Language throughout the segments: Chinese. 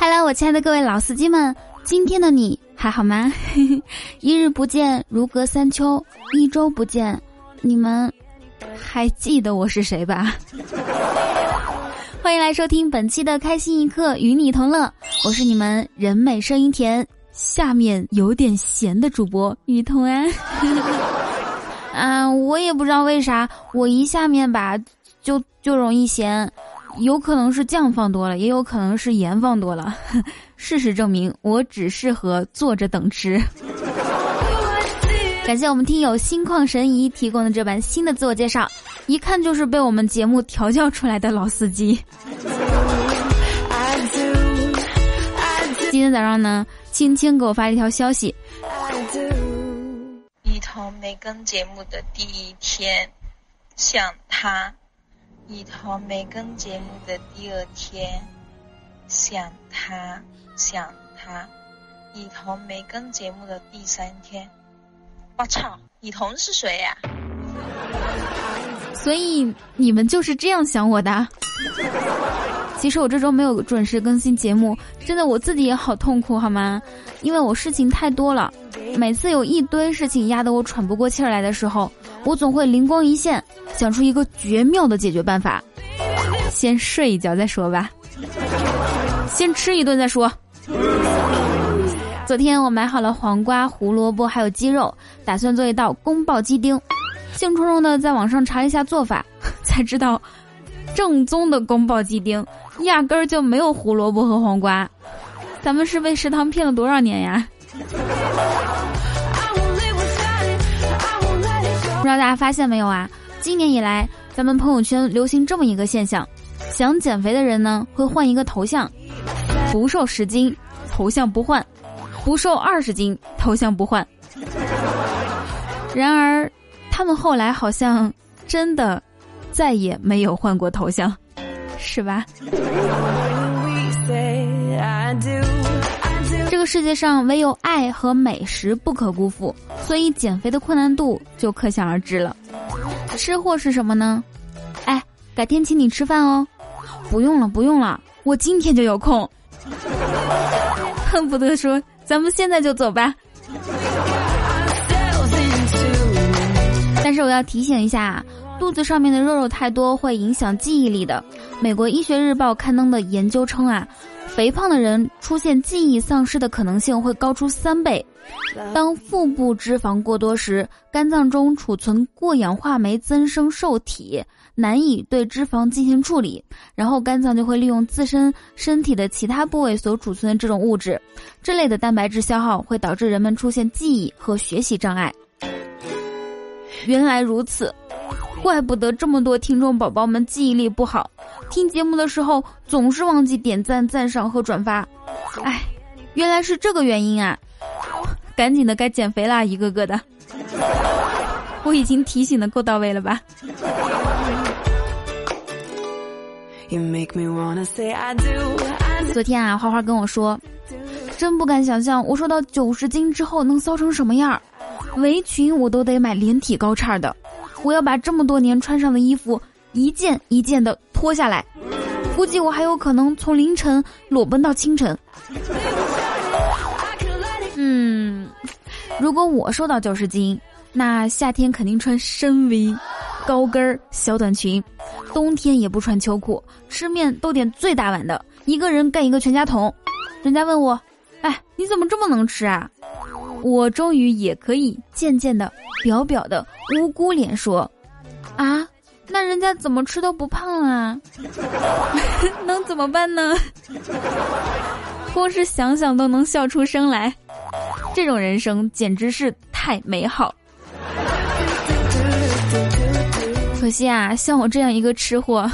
Hello，我亲爱的各位老司机们，今天的你还好吗？一日不见如隔三秋，一周不见，你们还记得我是谁吧？欢迎来收听本期的开心一刻，与你同乐。我是你们人美声音甜，下面有点咸的主播雨桐安。啊，我也不知道为啥，我一下面吧，就就容易咸。有可能是酱放多了，也有可能是盐放多了。事实证明，我只适合坐着等吃。感谢我们听友心旷神怡提供的这版新的自我介绍，一看就是被我们节目调教出来的老司机。今天早上呢，青青给我发了一条消息：一头没更节目的第一天，想他。以彤没跟节目的第二天，想他想他；以彤没跟节目的第三天，我操，以彤是谁呀？所以你们就是这样想我的？其实我这周没有准时更新节目，真的我自己也好痛苦，好吗？因为我事情太多了，每次有一堆事情压得我喘不过气来的时候。我总会灵光一现，想出一个绝妙的解决办法。先睡一觉再说吧，先吃一顿再说。昨天我买好了黄瓜、胡萝卜还有鸡肉，打算做一道宫爆鸡丁。兴冲冲的在网上查一下做法，才知道正宗的宫爆鸡丁压根儿就没有胡萝卜和黄瓜。咱们是被食堂骗了多少年呀？不知道大家发现没有啊？今年以来，咱们朋友圈流行这么一个现象：想减肥的人呢，会换一个头像，不瘦十斤，头像不换；不瘦二十斤，头像不换。然而，他们后来好像真的再也没有换过头像，是吧？这个世界上唯有爱和美食不可辜负，所以减肥的困难度就可想而知了。吃货是什么呢？哎，改天请你吃饭哦。不用了，不用了，我今天就有空。恨不得说咱们现在就走吧。但是我要提醒一下，肚子上面的肉肉太多会影响记忆力的。美国医学日报刊登的研究称啊。肥胖的人出现记忆丧失的可能性会高出三倍。当腹部脂肪过多时，肝脏中储存过氧化酶增生受体，难以对脂肪进行处理，然后肝脏就会利用自身身体的其他部位所储存的这种物质，这类的蛋白质消耗会导致人们出现记忆和学习障碍。原来如此。怪不得这么多听众宝宝们记忆力不好，听节目的时候总是忘记点赞、赞赏和转发。哎，原来是这个原因啊！赶紧的，该减肥啦，一个个的。我已经提醒的够到位了吧？昨天啊，花花跟我说，真不敢想象我瘦到九十斤之后能骚成什么样儿，围裙我都得买连体高叉的。我要把这么多年穿上的衣服一件一件的脱下来，估计我还有可能从凌晨裸奔到清晨。嗯，如果我瘦到九十斤，那夏天肯定穿深 V、高跟儿、小短裙，冬天也不穿秋裤，吃面都点最大碗的，一个人干一个全家桶。人家问我，哎，你怎么这么能吃啊？我终于也可以渐渐的、表表的无辜脸说：“啊，那人家怎么吃都不胖啊？能怎么办呢？光是想想都能笑出声来，这种人生简直是太美好。可惜啊，像我这样一个吃货，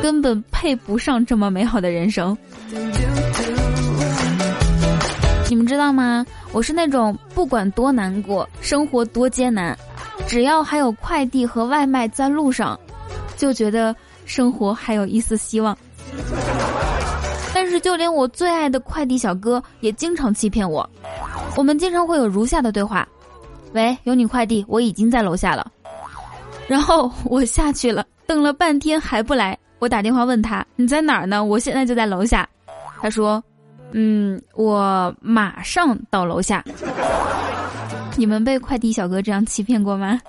根本配不上这么美好的人生。你们知道吗？”我是那种不管多难过，生活多艰难，只要还有快递和外卖在路上，就觉得生活还有一丝希望。但是就连我最爱的快递小哥也经常欺骗我。我们经常会有如下的对话：“喂，有你快递，我已经在楼下了。”然后我下去了，等了半天还不来，我打电话问他：“你在哪儿呢？我现在就在楼下。”他说：“嗯，我马上到楼下。”你们被快递小哥这样欺骗过吗？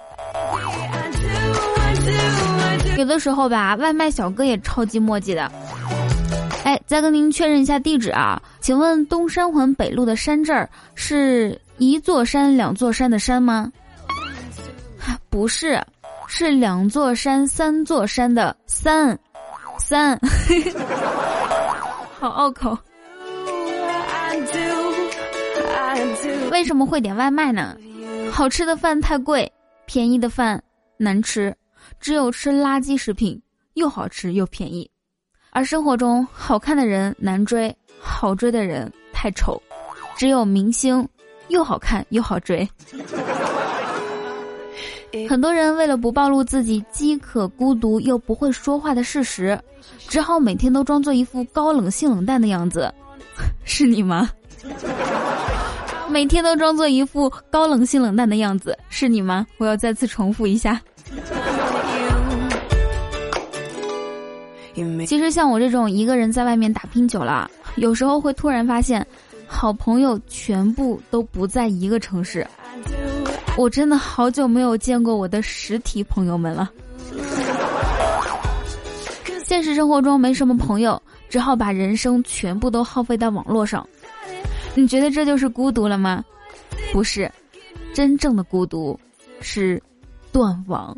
有的时候吧，外卖小哥也超级墨迹的。哎，再跟您确认一下地址啊，请问东山环北路的山这儿是一座山两座山的山吗？不是，是两座山三座山的三三，好拗口。为什么会点外卖呢？好吃的饭太贵，便宜的饭难吃，只有吃垃圾食品，又好吃又便宜。而生活中，好看的人难追，好追的人太丑，只有明星又好看又好追。很多人为了不暴露自己饥渴、孤独又不会说话的事实，只好每天都装作一副高冷、性冷淡的样子。是你吗？每天都装作一副高冷、性冷淡的样子，是你吗？我要再次重复一下。其实像我这种一个人在外面打拼久了，有时候会突然发现，好朋友全部都不在一个城市。我真的好久没有见过我的实体朋友们了。现实生活中没什么朋友，只好把人生全部都耗费在网络上。你觉得这就是孤独了吗？不是，真正的孤独是断网。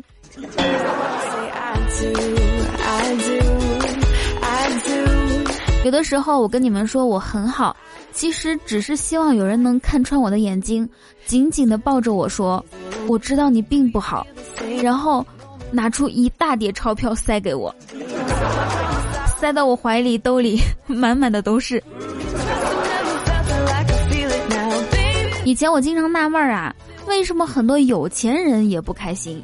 有的时候我跟你们说我很好，其实只是希望有人能看穿我的眼睛，紧紧的抱着我说：“我知道你并不好。”然后拿出一大叠钞票塞给我，塞到我怀里兜里满满的都是。以前我经常纳闷儿啊，为什么很多有钱人也不开心？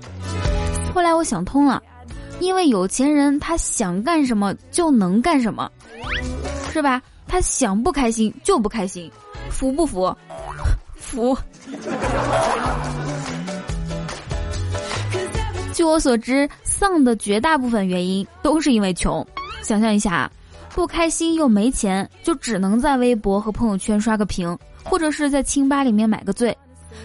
后来我想通了，因为有钱人他想干什么就能干什么。是吧？他想不开心就不开心，服不服？服。据我所知，丧的绝大部分原因都是因为穷。想象一下，不开心又没钱，就只能在微博和朋友圈刷个屏，或者是在清吧里面买个醉。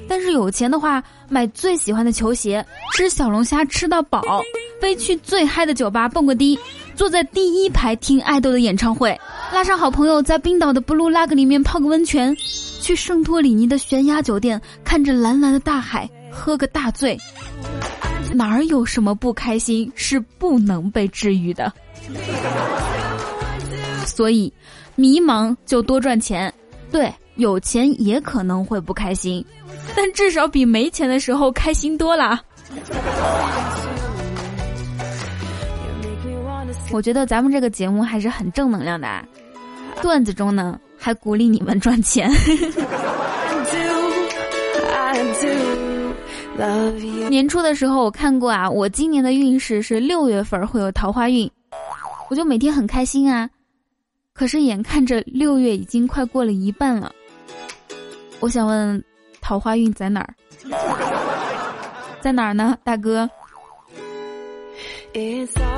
但是有钱的话，买最喜欢的球鞋，吃小龙虾吃到饱，飞去最嗨的酒吧蹦个迪，坐在第一排听爱豆的演唱会。拉上好朋友，在冰岛的布鲁拉格里面泡个温泉，去圣托里尼的悬崖酒店，看着蓝蓝的大海，喝个大醉。哪儿有什么不开心是不能被治愈的？所以，迷茫就多赚钱。对，有钱也可能会不开心，但至少比没钱的时候开心多了。我觉得咱们这个节目还是很正能量的，段子中呢还鼓励你们赚钱。年初的时候我看过啊，我今年的运势是六月份会有桃花运，我就每天很开心啊。可是眼看着六月已经快过了一半了，我想问，桃花运在哪儿？在哪儿呢，大哥？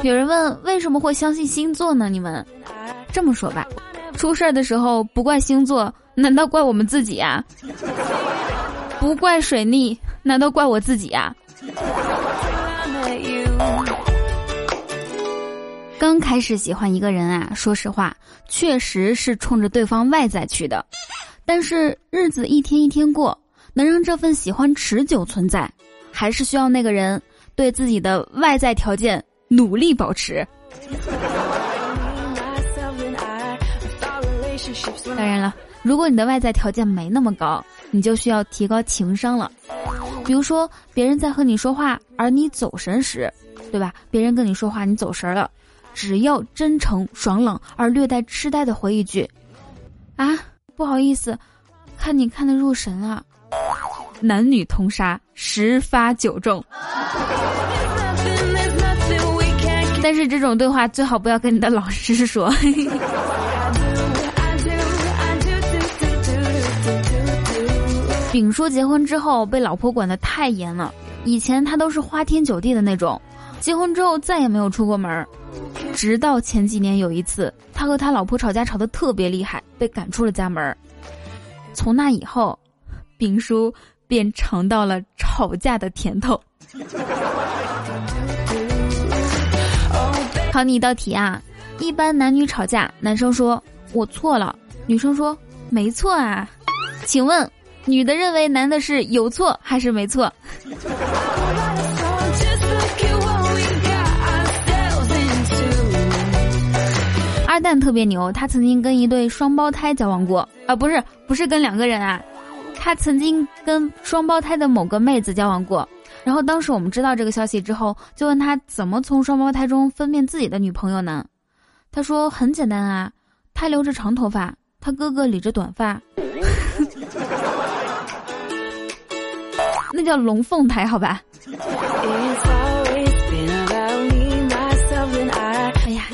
有人问为什么会相信星座呢？你们这么说吧，出事儿的时候不怪星座，难道怪我们自己啊？不怪水逆，难道怪我自己啊？刚开始喜欢一个人啊，说实话，确实是冲着对方外在去的，但是日子一天一天过，能让这份喜欢持久存在，还是需要那个人对自己的外在条件。努力保持。当然了，如果你的外在条件没那么高，你就需要提高情商了。比如说，别人在和你说话，而你走神时，对吧？别人跟你说话，你走神了，只要真诚、爽朗而略带痴呆的回一句：“啊，不好意思，看你看得入神了。”男女通杀，十发九中。但是这种对话最好不要跟你的老师说。丙叔结婚之后被老婆管得太严了，以前他都是花天酒地的那种，结婚之后再也没有出过门儿直到前几年有一次，他和他老婆吵架吵得特别厉害，被赶出了家门。从那以后，丙叔便尝到了吵架的甜头。考你一道题啊！一般男女吵架，男生说“我错了”，女生说“没错啊”。请问，女的认为男的是有错还是没错？蛋特别牛，他曾经跟一对双胞胎交往过啊，不是不是跟两个人啊，他曾经跟双胞胎的某个妹子交往过。然后当时我们知道这个消息之后，就问他怎么从双胞胎中分辨自己的女朋友呢？他说很简单啊，他留着长头发，他哥哥理着短发，那叫龙凤胎，好吧？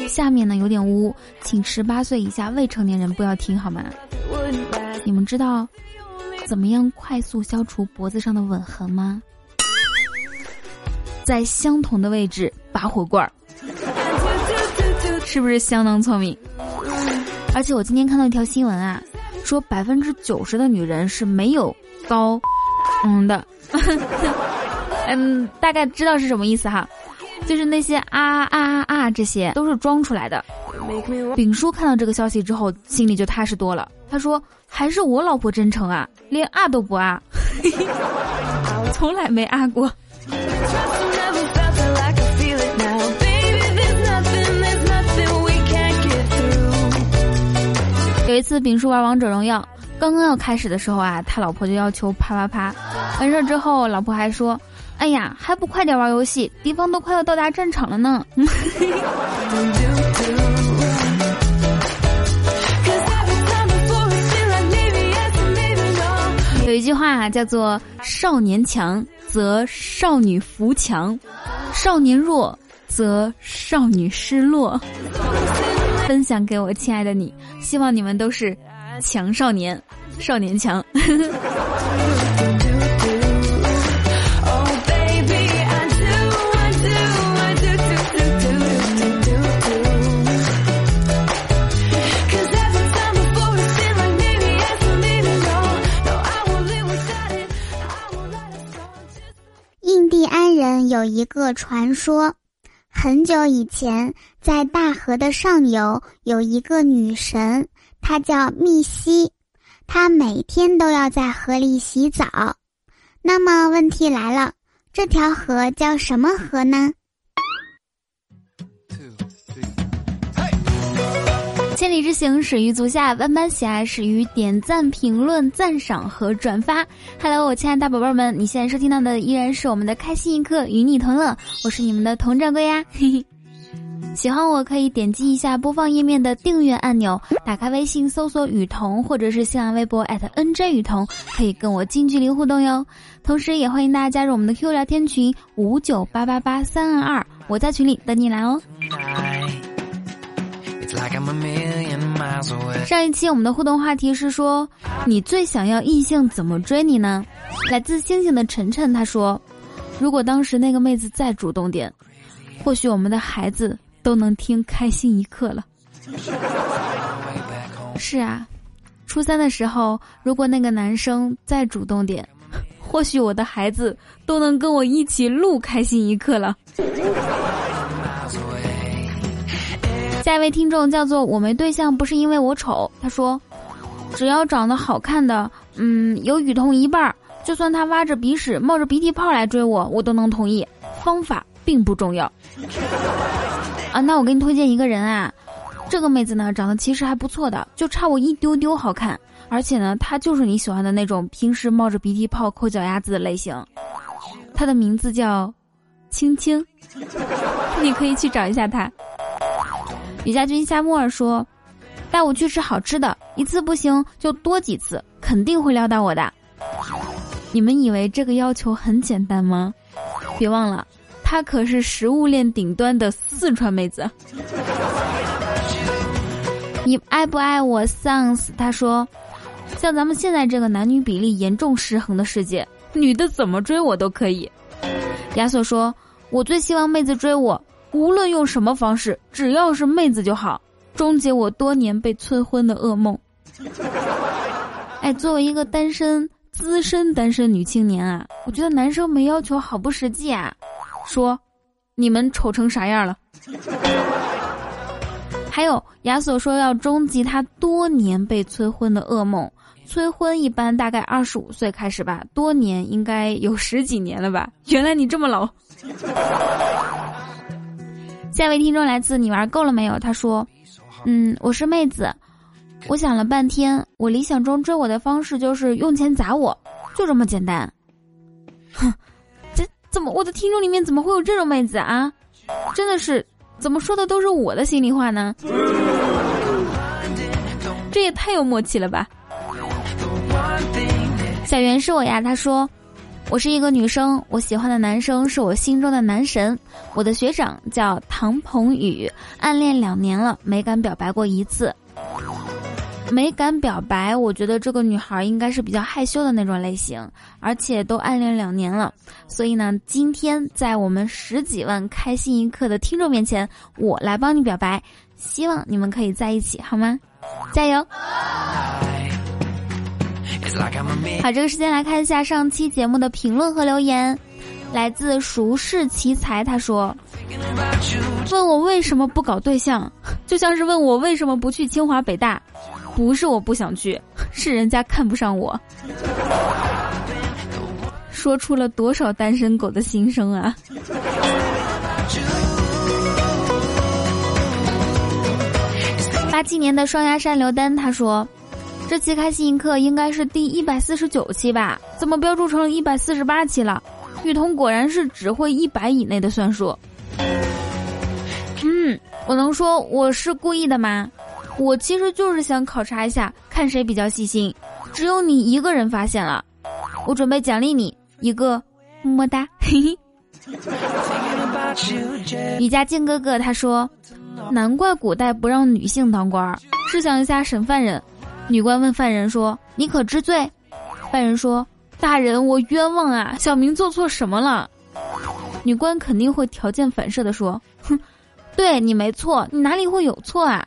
下面呢有点污，请十八岁以下未成年人不要听好吗？你们知道怎么样快速消除脖子上的吻痕吗？在相同的位置拔火罐儿，是不是相当聪明？而且我今天看到一条新闻啊，说百分之九十的女人是没有高嗯的，嗯，大概知道是什么意思哈，就是那些啊啊啊啊这些都是装出来的。丙叔看到这个消息之后，心里就踏实多了。他说：“还是我老婆真诚啊，连啊都不啊，从来没啊过。”有一次，丙叔玩王者荣耀，刚刚要开始的时候啊，他老婆就要求啪啪啪。完事之后，老婆还说：“哎呀，还不快点玩游戏，敌方都快要到达战场了呢。”有一句话叫做“少年强则少女扶强，少年弱则少女失落”。分享给我亲爱的你，希望你们都是强少年，少年强。人有一个传说。很久以前，在大河的上游有一个女神，她叫密西，她每天都要在河里洗澡。那么问题来了，这条河叫什么河呢？千里之行，始于足下；万般喜爱，始于点赞、评论、赞赏和转发。Hello，我亲爱的大宝贝们，你现在收听到的依然是我们的开心一刻，与你同乐。我是你们的童掌柜呀。喜欢我可以点击一下播放页面的订阅按钮，打开微信搜索雨桐，或者是新浪微博 @nj 雨桐，可以跟我近距离互动哟。同时，也欢迎大家加入我们的 Q 聊天群五九八八八三二二，我在群里等你来哦。上一期我们的互动话题是说，你最想要异性怎么追你呢？来自星星的晨晨他说，如果当时那个妹子再主动点，或许我们的孩子都能听开心一刻了。是啊，初三的时候，如果那个男生再主动点，或许我的孩子都能跟我一起录开心一刻了。下一位听众叫做我没对象不是因为我丑，他说，只要长得好看的，嗯，有雨桐一半儿，就算他挖着鼻屎冒着鼻涕泡来追我，我都能同意。方法并不重要。啊，那我给你推荐一个人啊，这个妹子呢长得其实还不错的，就差我一丢丢好看，而且呢她就是你喜欢的那种平时冒着鼻涕泡抠脚丫子的类型。她的名字叫青青，你可以去找一下她。李家军夏沫儿说：“带我去吃好吃的，一次不行就多几次，肯定会撩到我的。”你们以为这个要求很简单吗？别忘了，她可是食物链顶端的四川妹子。你爱不爱我？Sans 他说：“像咱们现在这个男女比例严重失衡的世界，女的怎么追我都可以。”亚索说：“我最希望妹子追我。”无论用什么方式，只要是妹子就好，终结我多年被催婚的噩梦。哎，作为一个单身资深单身女青年啊，我觉得男生没要求好不实际啊。说，你们丑成啥样了？还有亚索说要终极他多年被催婚的噩梦。催婚一般大概二十五岁开始吧，多年应该有十几年了吧？原来你这么老。下一位听众来自你玩够了没有？他说：“嗯，我是妹子，我想了半天，我理想中追我的方式就是用钱砸我，就这么简单。”哼，这怎么我的听众里面怎么会有这种妹子啊？真的是。怎么说的都是我的心里话呢？这也太有默契了吧！小袁是我呀，他说，我是一个女生，我喜欢的男生是我心中的男神，我的学长叫唐鹏宇，暗恋两年了，没敢表白过一次。没敢表白，我觉得这个女孩应该是比较害羞的那种类型，而且都暗恋两年了，所以呢，今天在我们十几万开心一刻的听众面前，我来帮你表白，希望你们可以在一起，好吗？加油！好，这个时间来看一下上期节目的评论和留言，来自熟视奇才，他说：“问我为什么不搞对象，就像是问我为什么不去清华北大。”不是我不想去，是人家看不上我。说出了多少单身狗的心声啊！八七年的双鸭山刘丹他说：“这期开心一刻应该是第一百四十九期吧？怎么标注成了一百四十八期了？雨桐果然是只会一百以内的算术。”嗯，我能说我是故意的吗？我其实就是想考察一下，看谁比较细心。只有你一个人发现了，我准备奖励你一个么么哒。嘿嘿。李家静哥哥他说，难怪古代不让女性当官儿。试想一下审犯人，女官问犯人说：“你可知罪？”犯人说：“大人，我冤枉啊！小明做错什么了？”女官肯定会条件反射的说：“哼，对你没错，你哪里会有错啊？”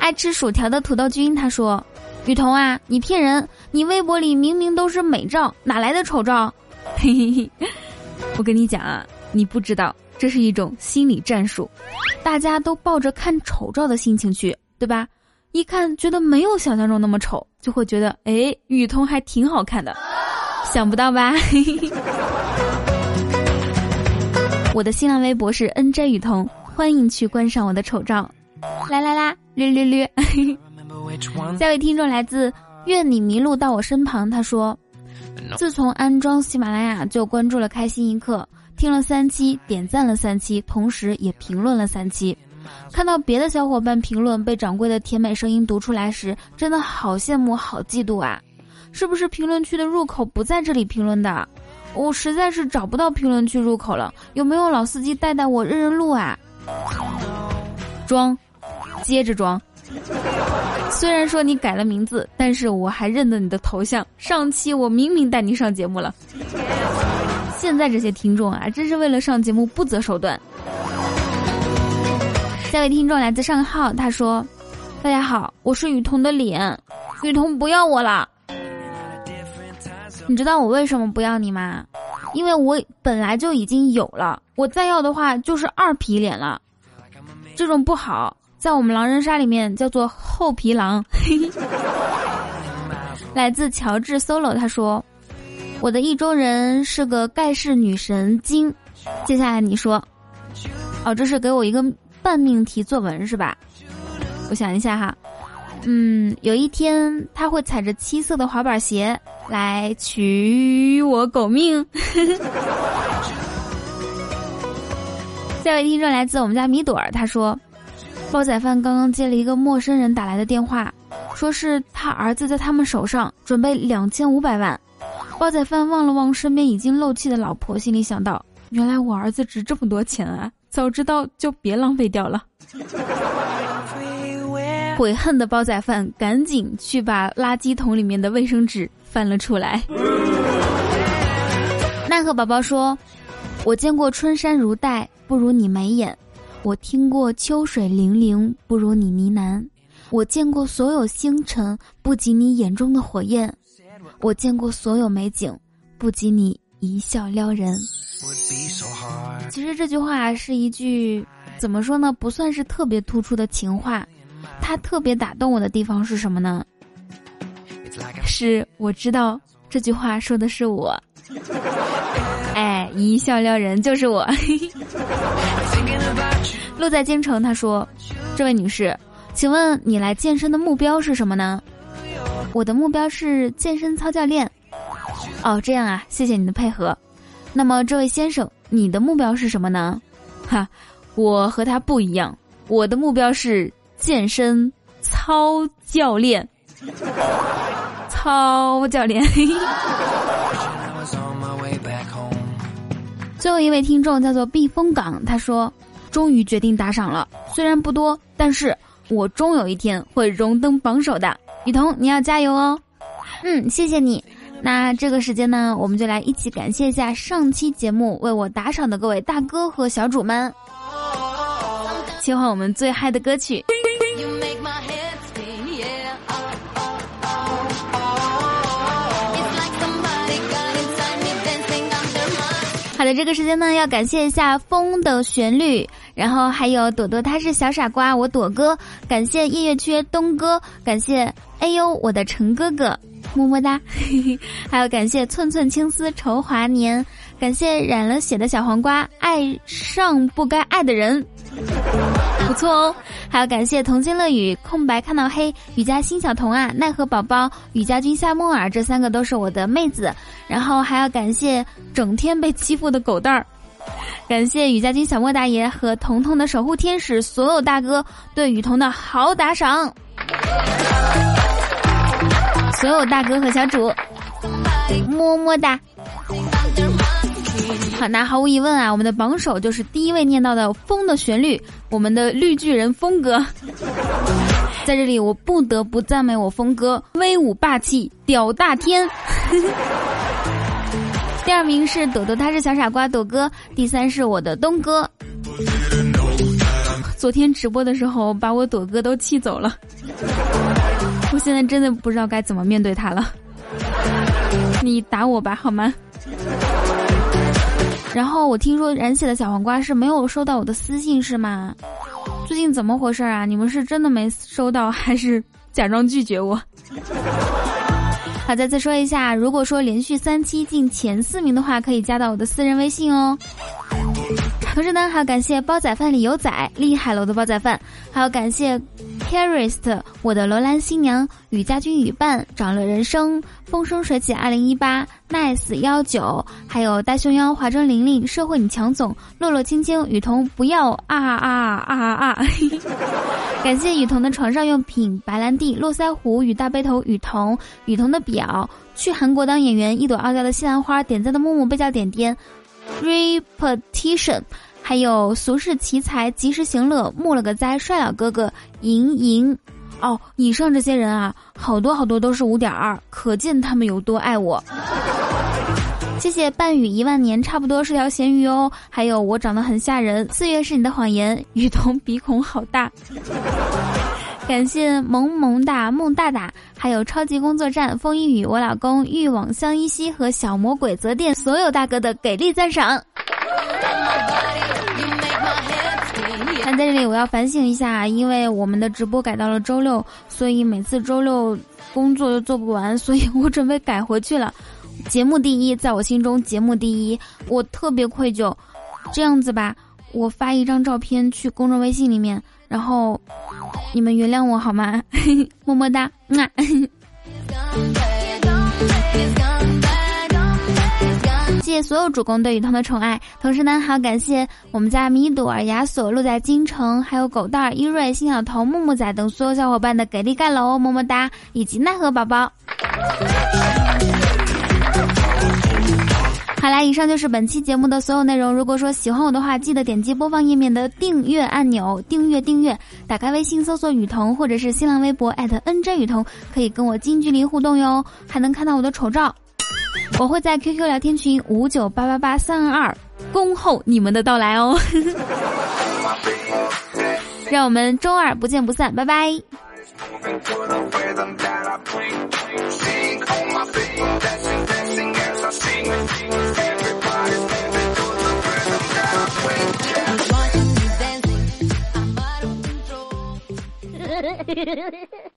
爱吃薯条的土豆君他说：“雨桐啊，你骗人！你微博里明明都是美照，哪来的丑照？” 嘿嘿嘿，我跟你讲啊，你不知道，这是一种心理战术，大家都抱着看丑照的心情去，对吧？一看觉得没有想象中那么丑，就会觉得哎，雨桐还挺好看的，想不到吧？我的新浪微博是 nj 雨桐，欢迎去观赏我的丑照。来来啦，略略略。下位听众来自愿你迷路到我身旁，他说：自从安装喜马拉雅就关注了开心一刻，听了三期，点赞了三期，同时也评论了三期。看到别的小伙伴评论被掌柜的甜美声音读出来时，真的好羡慕，好嫉妒啊！是不是评论区的入口不在这里评论的？我实在是找不到评论区入口了，有没有老司机带带我认认路啊？装，接着装。虽然说你改了名字，但是我还认得你的头像。上期我明明带你上节目了，现在这些听众啊，真是为了上节目不择手段。下位听众来自上号，他说：“大家好，我是雨桐的脸，雨桐不要我了。”你知道我为什么不要你吗？因为我本来就已经有了，我再要的话就是二皮脸了，这种不好，在我们狼人杀里面叫做厚皮狼。来自乔治 solo，他说：“我的意中人是个盖世女神金。”接下来你说，哦，这是给我一个半命题作文是吧？我想一下哈。嗯，有一天他会踩着七色的滑板鞋来取我狗命。下一位听众来自我们家米朵儿，他说，煲仔饭刚刚接了一个陌生人打来的电话，说是他儿子在他们手上准备两千五百万。煲仔饭望了望身边已经漏气的老婆，心里想到，原来我儿子值这么多钱啊！早知道就别浪费掉了。悔恨的煲仔饭赶紧去把垃圾桶里面的卫生纸翻了出来。奈何宝宝说：“我见过春山如黛，不如你眉眼；我听过秋水泠泠，不如你呢喃；我见过所有星辰，不及你眼中的火焰；我见过所有美景，不及你一笑撩人。其实这句话是一句怎么说呢？不算是特别突出的情话，它特别打动我的地方是什么呢？是我知道这句话说的是我。哎，一笑撩人就是我。路在京城，他说：“这位女士，请问你来健身的目标是什么呢？”我的目标是健身操教练。哦，这样啊，谢谢你的配合。那么，这位先生，你的目标是什么呢？哈，我和他不一样，我的目标是健身操教练。操教练。最后一位听众叫做避风港，他说：“终于决定打赏了，虽然不多，但是我终有一天会荣登榜首的。”雨桐，你要加油哦！嗯，谢谢你。那这个时间呢，我们就来一起感谢一下上期节目为我打赏的各位大哥和小主们。切换我们最嗨的歌曲。好的，这个时间呢，要感谢一下风的旋律，然后还有朵朵，他是小傻瓜，我朵哥，感谢夜月缺东哥，感谢哎呦我的陈哥哥，么么哒，还有感谢寸寸青丝愁华年，感谢染了血的小黄瓜，爱上不该爱的人。不错哦，还要感谢童心乐语、空白看到黑、雨家新小童啊、奈何宝宝、雨家君夏木耳，这三个都是我的妹子。然后还要感谢整天被欺负的狗蛋儿，感谢雨家君小莫大爷和彤彤的守护天使所有大哥对雨桐的好打赏，所有大哥和小主，么么哒。好，那毫无疑问啊，我们的榜首就是第一位念到的《风的旋律》，我们的绿巨人风哥。在这里，我不得不赞美我峰哥威武霸气，屌大天。第二名是朵朵，他是小傻瓜朵哥。第三是我的东哥。昨天直播的时候，把我朵哥都气走了。我现在真的不知道该怎么面对他了。你打我吧，好吗？然后我听说染血的小黄瓜是没有收到我的私信是吗？最近怎么回事啊？你们是真的没收到，还是假装拒绝我？好，再次说一下，如果说连续三期进前四名的话，可以加到我的私人微信哦。同时呢，还要感谢煲仔饭里有仔厉害楼的煲仔饭，还要感谢 c a r i s t 我的罗兰新娘与家军与伴长乐人生风生水起二零一八 nice 幺九，还有大熊妖华筝玲玲社会女强总洛洛青青雨桐不要啊啊啊啊啊！感谢雨桐的床上用品白兰地络腮胡与大背头雨桐雨桐的表去韩国当演员一朵傲娇的西兰花点赞的木木被叫点点。repetition，还有俗世奇才及时行乐，木了个灾，帅老哥哥，莹莹，哦，以上这些人啊，好多好多都是五点二，可见他们有多爱我。谢谢半语一万年，差不多是条咸鱼哦。还有我长得很吓人，四月是你的谎言，雨桐鼻孔好大。感谢萌萌哒梦大大，还有超级工作站风一雨，我老公欲往相依稀和小魔鬼泽电所有大哥的给力赞赏。那在这里我要反省一下，因为我们的直播改到了周六，所以每次周六工作又做不完，所以我准备改回去了。节目第一，在我心中节目第一，我特别愧疚。这样子吧，我发一张照片去公众微信里面，然后。你们原谅我好吗？么么哒，啊！谢谢所有主公对雨桐的宠爱，同时呢，还要感谢我们家米朵儿、亚索、路在京城，还有狗蛋儿、伊瑞、新小头、木木仔等所有小伙伴的给力盖楼，么么哒，以及奈何宝宝。好啦，以上就是本期节目的所有内容。如果说喜欢我的话，记得点击播放页面的订阅按钮，订阅订阅。打开微信搜索雨桐，或者是新浪微博艾特 @nj 雨桐，可以跟我近距离互动哟，还能看到我的丑照。我会在 QQ 聊天群五九八八八三二二恭候你们的到来哦。让我们周二不见不散，拜拜。Ha ha ha ha!